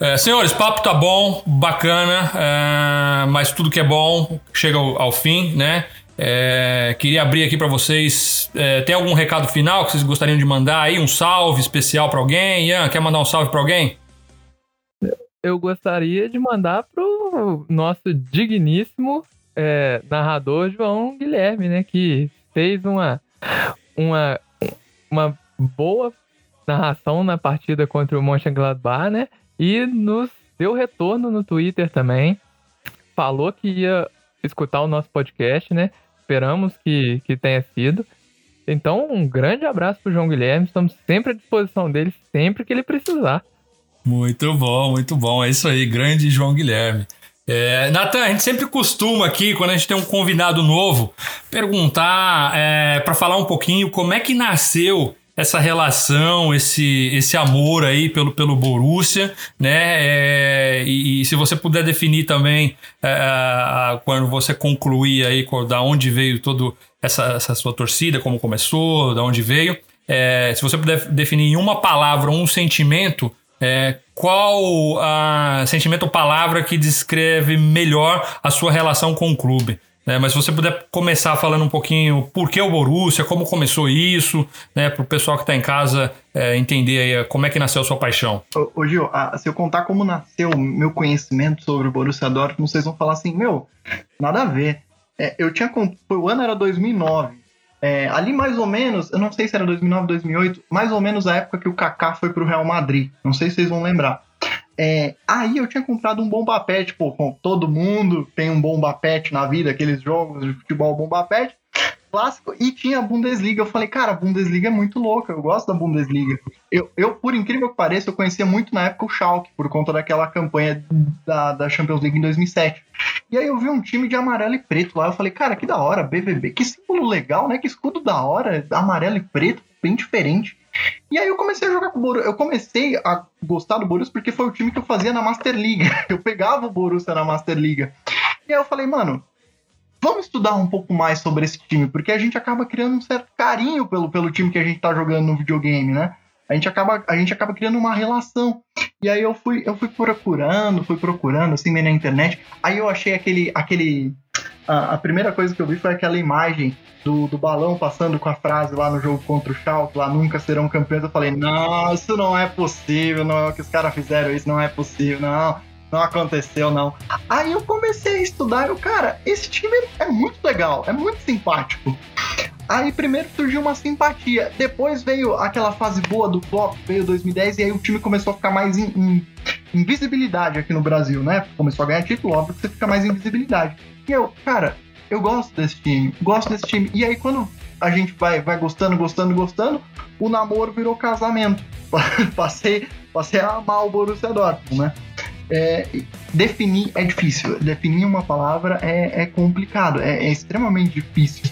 B: É, senhores, papo tá bom, bacana, é, mas tudo que é bom chega ao, ao fim, né? É, queria abrir aqui para vocês. É, tem algum recado final que vocês gostariam de mandar aí? Um salve especial para alguém? Ian, quer mandar um salve para alguém?
E: Eu gostaria de mandar pro nosso digníssimo é, narrador João Guilherme, né? Que fez uma, uma, uma boa narração na partida contra o Mönchengladbach, né? E nos deu retorno no Twitter também. Falou que ia escutar o nosso podcast, né? Esperamos que, que tenha sido. Então, um grande abraço pro João Guilherme. Estamos sempre à disposição dele, sempre que ele precisar.
B: Muito bom, muito bom. É isso aí, grande João Guilherme. É, Natan, a gente sempre costuma aqui, quando a gente tem um convidado novo, perguntar é, para falar um pouquinho como é que nasceu essa relação, esse, esse amor aí pelo, pelo Borussia, né? É, e, e, se você puder definir também é, quando você concluir aí da onde veio toda essa, essa sua torcida, como começou, da onde veio, é, se você puder definir em uma palavra um sentimento, é, qual a sentimento ou palavra que descreve melhor a sua relação com o clube? É, mas se você puder começar falando um pouquinho por que o Borussia, como começou isso, né, para o pessoal que está em casa é, entender aí, é, como é que nasceu a sua paixão.
C: Ô, ô Gil, a, se eu contar como nasceu o meu conhecimento sobre o Borussia Dortmund, vocês vão falar assim, meu, nada a ver. É, eu tinha, o ano era 2009, é, ali mais ou menos, eu não sei se era 2009, 2008, mais ou menos a época que o Kaká foi para o Real Madrid, não sei se vocês vão lembrar. É, aí eu tinha comprado um bomba pet, com todo mundo tem um bomba pet na vida, aqueles jogos de futebol bomba pet clássico, e tinha a Bundesliga. Eu falei, cara, a Bundesliga é muito louca, eu gosto da Bundesliga. Eu, eu, por incrível que pareça, eu conhecia muito na época o Schalke, por conta daquela campanha da, da Champions League em 2007. E aí eu vi um time de amarelo e preto lá, eu falei, cara, que da hora, BVB, que símbolo legal, né? Que escudo da hora, amarelo e preto, bem diferente. E aí eu comecei a jogar com o Borussia. Eu comecei a gostar do Borussia porque foi o time que eu fazia na Master League. [laughs] Eu pegava o Borussia na Master League. E aí eu falei, mano, vamos estudar um pouco mais sobre esse time, porque a gente acaba criando um certo carinho pelo, pelo time que a gente tá jogando no videogame, né? A gente acaba, a gente acaba criando uma relação. E aí eu fui, eu fui procurando, fui procurando, assim, na internet. Aí eu achei aquele. aquele a, a, primeira coisa que eu vi foi aquela imagem do, do balão passando com a frase lá no jogo contra o Schalke, lá nunca serão campeões. Eu falei, não, isso não é possível, não é o que os caras fizeram, isso não é possível, não não aconteceu, não. Aí eu comecei a estudar e, cara, esse time é muito legal, é muito simpático. Aí primeiro surgiu uma simpatia, depois veio aquela fase boa do flop, veio 2010 e aí o time começou a ficar mais em, em, em visibilidade aqui no Brasil, né? Começou a ganhar título, óbvio que você fica mais em visibilidade. E eu, cara, eu gosto desse time, gosto desse time. E aí quando a gente vai, vai gostando, gostando, gostando, o namoro virou casamento. [laughs] passei, passei a amar o Borussia Dortmund, né? é, definir é difícil. Definir uma palavra é, é complicado, é, é, extremamente difícil.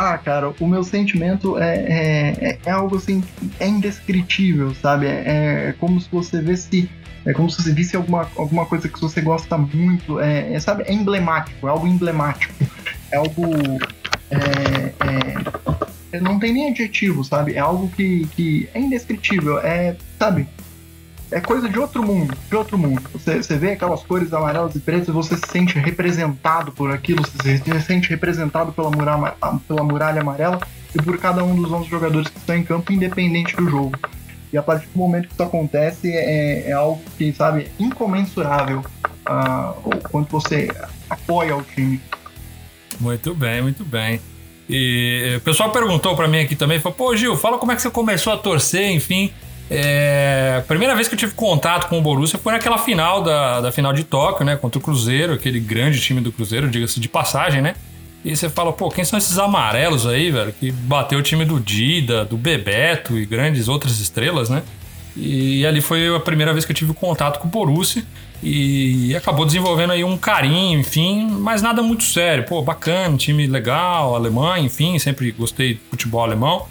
C: Ah, cara, o meu sentimento é, é, é, é algo assim, é indescritível, sabe? É, é, como se você visse. É como se você visse alguma, alguma coisa que você gosta muito, é, é sabe? É emblemático, é algo emblemático. é algo. É, é, não tem nem adjetivo, sabe? É algo que, que é indescritível. É, sabe? É coisa de outro mundo, de outro mundo. Você, você vê aquelas cores amarelas e pretas, você se sente representado por aquilo, você se sente representado pela muralha, pela muralha amarela e por cada um dos 11 jogadores que estão em campo, independente do jogo. E a partir do momento que isso acontece, é, é algo que, sabe, incomensurável uh, o quanto você apoia o time.
B: Muito bem, muito bem. E o pessoal perguntou para mim aqui também, falou, pô Gil, fala como é que você começou a torcer, enfim. É, a primeira vez que eu tive contato com o Borussia foi naquela final da, da final de Tóquio, né? Contra o Cruzeiro, aquele grande time do Cruzeiro, diga-se de passagem, né? E você fala, pô, quem são esses amarelos aí, velho? Que bateu o time do Dida, do Bebeto e grandes outras estrelas, né? E ali foi a primeira vez que eu tive contato com o Borussia e acabou desenvolvendo aí um carinho, enfim, mas nada muito sério. Pô, bacana, time legal, Alemanha, enfim, sempre gostei de futebol alemão.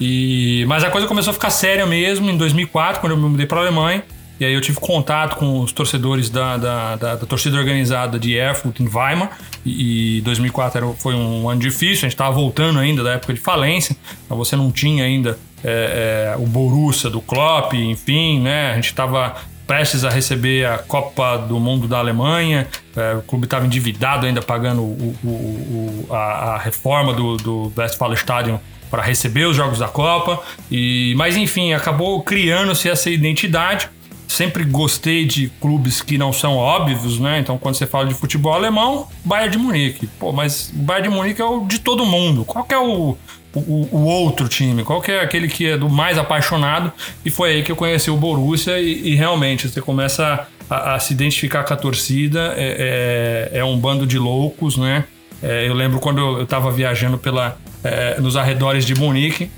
B: E mas a coisa começou a ficar séria mesmo em 2004, quando eu me mudei para a Alemanha. E aí eu tive contato com os torcedores da, da, da, da torcida organizada de Erfurt em Weimar. E, e 2004 era, foi um ano difícil, a gente estava voltando ainda da época de falência. Então você não tinha ainda é, é, o Borussia do Klopp, enfim, né? A gente estava prestes a receber a Copa do Mundo da Alemanha. É, o clube estava endividado ainda pagando o, o, o, a, a, reforma do, do Westfalenstadion para receber os jogos da Copa. E, mas enfim, acabou criando-se essa identidade sempre gostei de clubes que não são óbvios, né? Então, quando você fala de futebol alemão, Bayern de Munique. Pô, mas Bayern de Munique é o de todo mundo. Qual que é o, o, o, outro time? Qual que é aquele que é do mais apaixonado? E foi aí que eu conheci o Borussia e, e realmente você começa a, a, se identificar com a torcida. É, é, é um bando de loucos, né? É, eu lembro quando eu estava viajando pela, é, nos arredores de Munique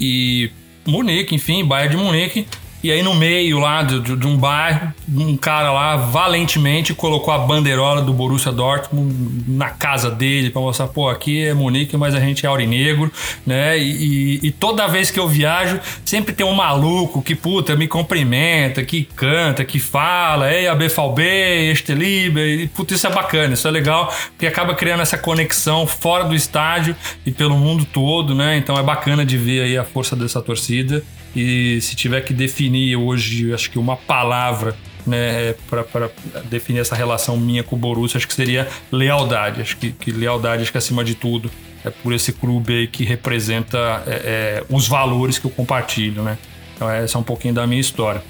B: e Munique, enfim, Bayern de Munique e aí no meio lá de, de, um bairro, um cara lá valentemente colocou a bandeirola do Borussia Dortmund na casa dele para mostrar, pô, aqui é Munique, mas a gente é aurinegro, né? E, e, toda vez que eu viajo, sempre tem um maluco que, puta, me cumprimenta, que canta, que fala, ei, a BVB, este Liber, e puta, isso é bacana, isso é legal, porque acaba criando essa conexão fora do estádio e pelo mundo todo, né? Então é bacana de ver aí a força dessa torcida. E se tiver que definir hoje, acho que uma palavra né, para definir essa relação minha com o Borussia, acho que seria lealdade. Acho que, que lealdade, acho que acima de tudo, é por esse clube aí que representa é, é, os valores que eu compartilho, né? Então, essa é um pouquinho da minha história.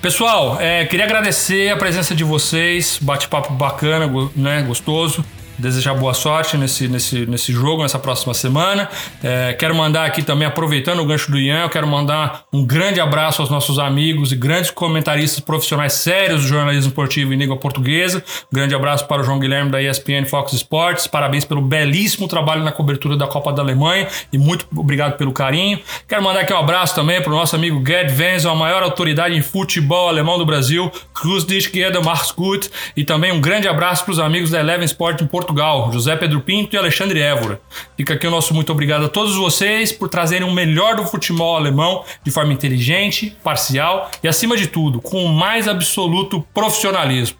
B: Pessoal, é, queria agradecer a presença de vocês, bate-papo bacana, né, gostoso desejar boa sorte nesse, nesse, nesse jogo, nessa próxima semana. É, quero mandar aqui também, aproveitando o gancho do Ian, eu quero mandar um grande abraço aos nossos amigos e grandes comentaristas profissionais sérios do jornalismo esportivo em língua portuguesa. Um grande abraço para o João Guilherme da ESPN Fox Sports. Parabéns pelo belíssimo trabalho na cobertura da Copa da Alemanha e muito obrigado pelo carinho. Quero mandar aqui um abraço também para o nosso amigo Gerd Wenzel, a maior autoridade em futebol alemão do Brasil, Cruz de Esquerda, Marcos Gut, e também um grande abraço para os amigos da Eleven Sport em Portugal Portugal, José Pedro Pinto e Alexandre Évora. Fica aqui o nosso muito obrigado a todos vocês por trazerem o melhor do futebol alemão de forma inteligente, parcial e, acima de tudo, com o mais absoluto profissionalismo.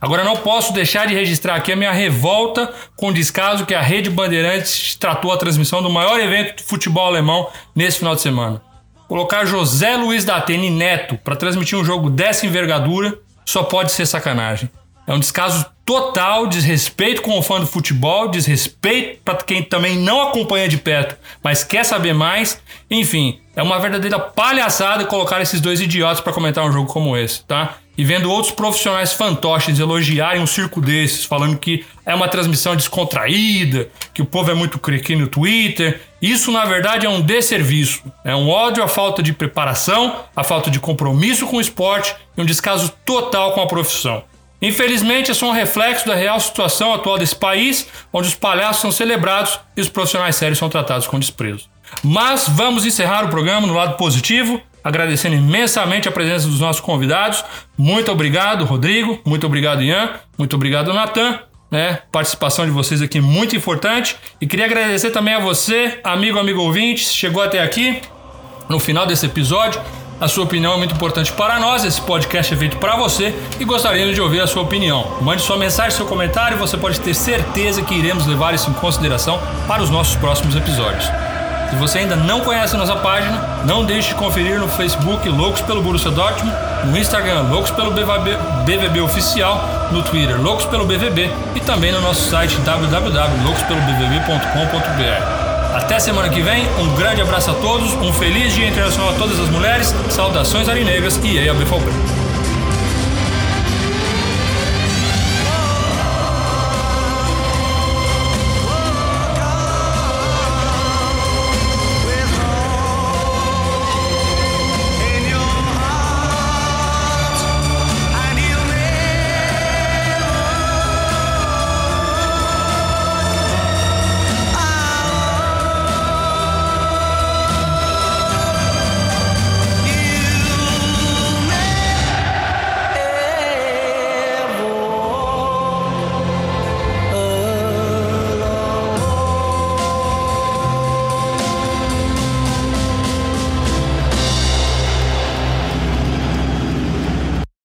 B: Agora não posso deixar de registrar aqui a minha revolta com o descaso que a Rede Bandeirantes tratou a transmissão do maior evento de futebol alemão nesse final de semana. Colocar José Luiz da Atene Neto para transmitir um jogo dessa envergadura só pode ser sacanagem. É um descaso total, desrespeito com o fã do futebol, desrespeito para quem também não acompanha de perto, mas quer saber mais. Enfim, é uma verdadeira palhaçada colocar esses dois idiotas para comentar um jogo como esse, tá? E vendo outros profissionais fantoches elogiarem um circo desses, falando que é uma transmissão descontraída, que o povo é muito crequinho no Twitter. Isso, na verdade, é um desserviço. É um ódio à falta de preparação, à falta de compromisso com o esporte e um descaso total com a profissão. Infelizmente, é só um reflexo da real situação atual desse país, onde os palhaços são celebrados e os profissionais sérios são tratados com desprezo. Mas vamos encerrar o programa no lado positivo, agradecendo imensamente a presença dos nossos convidados. Muito obrigado, Rodrigo. Muito obrigado, Ian. Muito obrigado, Natan. Né? Participação de vocês aqui muito importante. E queria agradecer também a você, amigo, amigo ouvinte, chegou até aqui no final desse episódio. A sua opinião é muito importante para nós. Esse podcast é feito para você e gostaríamos de ouvir a sua opinião. Mande sua mensagem, seu comentário, você pode ter certeza que iremos levar isso em consideração para os nossos próximos episódios. Se você ainda não conhece a nossa página, não deixe de conferir no Facebook Loucos pelo Borussia Dortmund, no Instagram Loucos pelo BVB, BVB Oficial, no Twitter Loucos pelo BVB e também no nosso site www.loucospelobvb.com.br. Até semana que vem, um grande abraço a todos, um feliz Dia Internacional a todas as mulheres, saudações arinegras e EA BFOB.